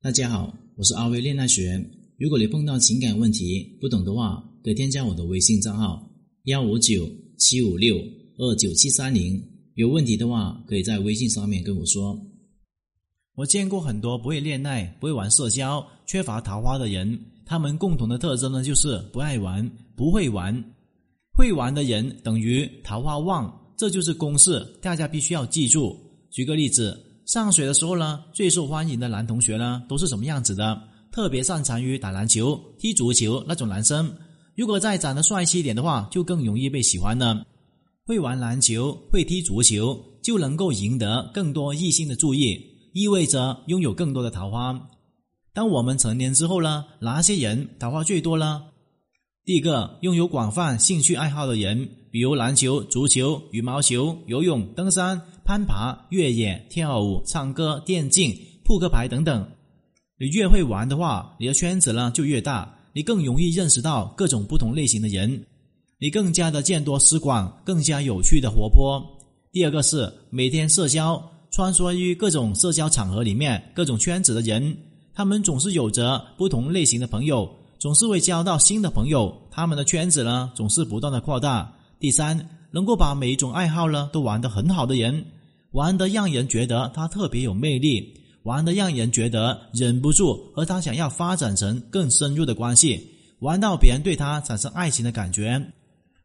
大家好，我是阿威恋爱学。如果你碰到情感问题不懂的话，可以添加我的微信账号幺五九七五六二九七三零。有问题的话，可以在微信上面跟我说。我见过很多不会恋爱、不会玩社交、缺乏桃花的人，他们共同的特征呢，就是不爱玩、不会玩。会玩的人等于桃花旺，这就是公式，大家必须要记住。举个例子。上学的时候呢，最受欢迎的男同学呢，都是什么样子的？特别擅长于打篮球、踢足球那种男生。如果再长得帅气一点的话，就更容易被喜欢了。会玩篮球、会踢足球，就能够赢得更多异性的注意，意味着拥有更多的桃花。当我们成年之后呢，哪些人桃花最多呢？第一个，拥有广泛兴趣爱好的人，比如篮球、足球、羽毛球、游泳、登山。攀爬、越野、跳舞、唱歌、电竞、扑克牌等等，你越会玩的话，你的圈子呢就越大，你更容易认识到各种不同类型的人，你更加的见多识广，更加有趣的活泼。第二个是每天社交，穿梭于各种社交场合里面，各种圈子的人，他们总是有着不同类型的朋友，总是会交到新的朋友，他们的圈子呢总是不断的扩大。第三，能够把每一种爱好呢都玩得很好的人。玩的让人觉得他特别有魅力，玩的让人觉得忍不住和他想要发展成更深入的关系，玩到别人对他产生爱情的感觉。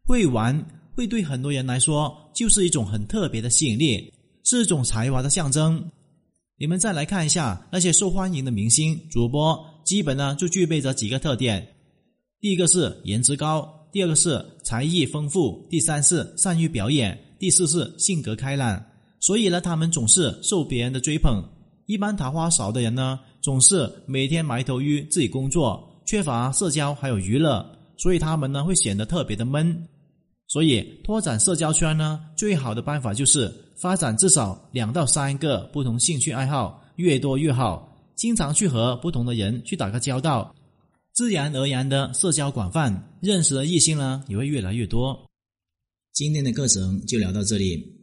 会玩会对很多人来说就是一种很特别的吸引力，是一种才华的象征。你们再来看一下那些受欢迎的明星主播，基本呢就具备着几个特点：第一个是颜值高，第二个是才艺丰富，第三是善于表演，第四是性格开朗。所以呢，他们总是受别人的追捧。一般桃花少的人呢，总是每天埋头于自己工作，缺乏社交还有娱乐，所以他们呢会显得特别的闷。所以拓展社交圈呢，最好的办法就是发展至少两到三个不同兴趣爱好，越多越好。经常去和不同的人去打个交道，自然而然的社交广泛，认识的异性呢也会越来越多。今天的课程就聊到这里。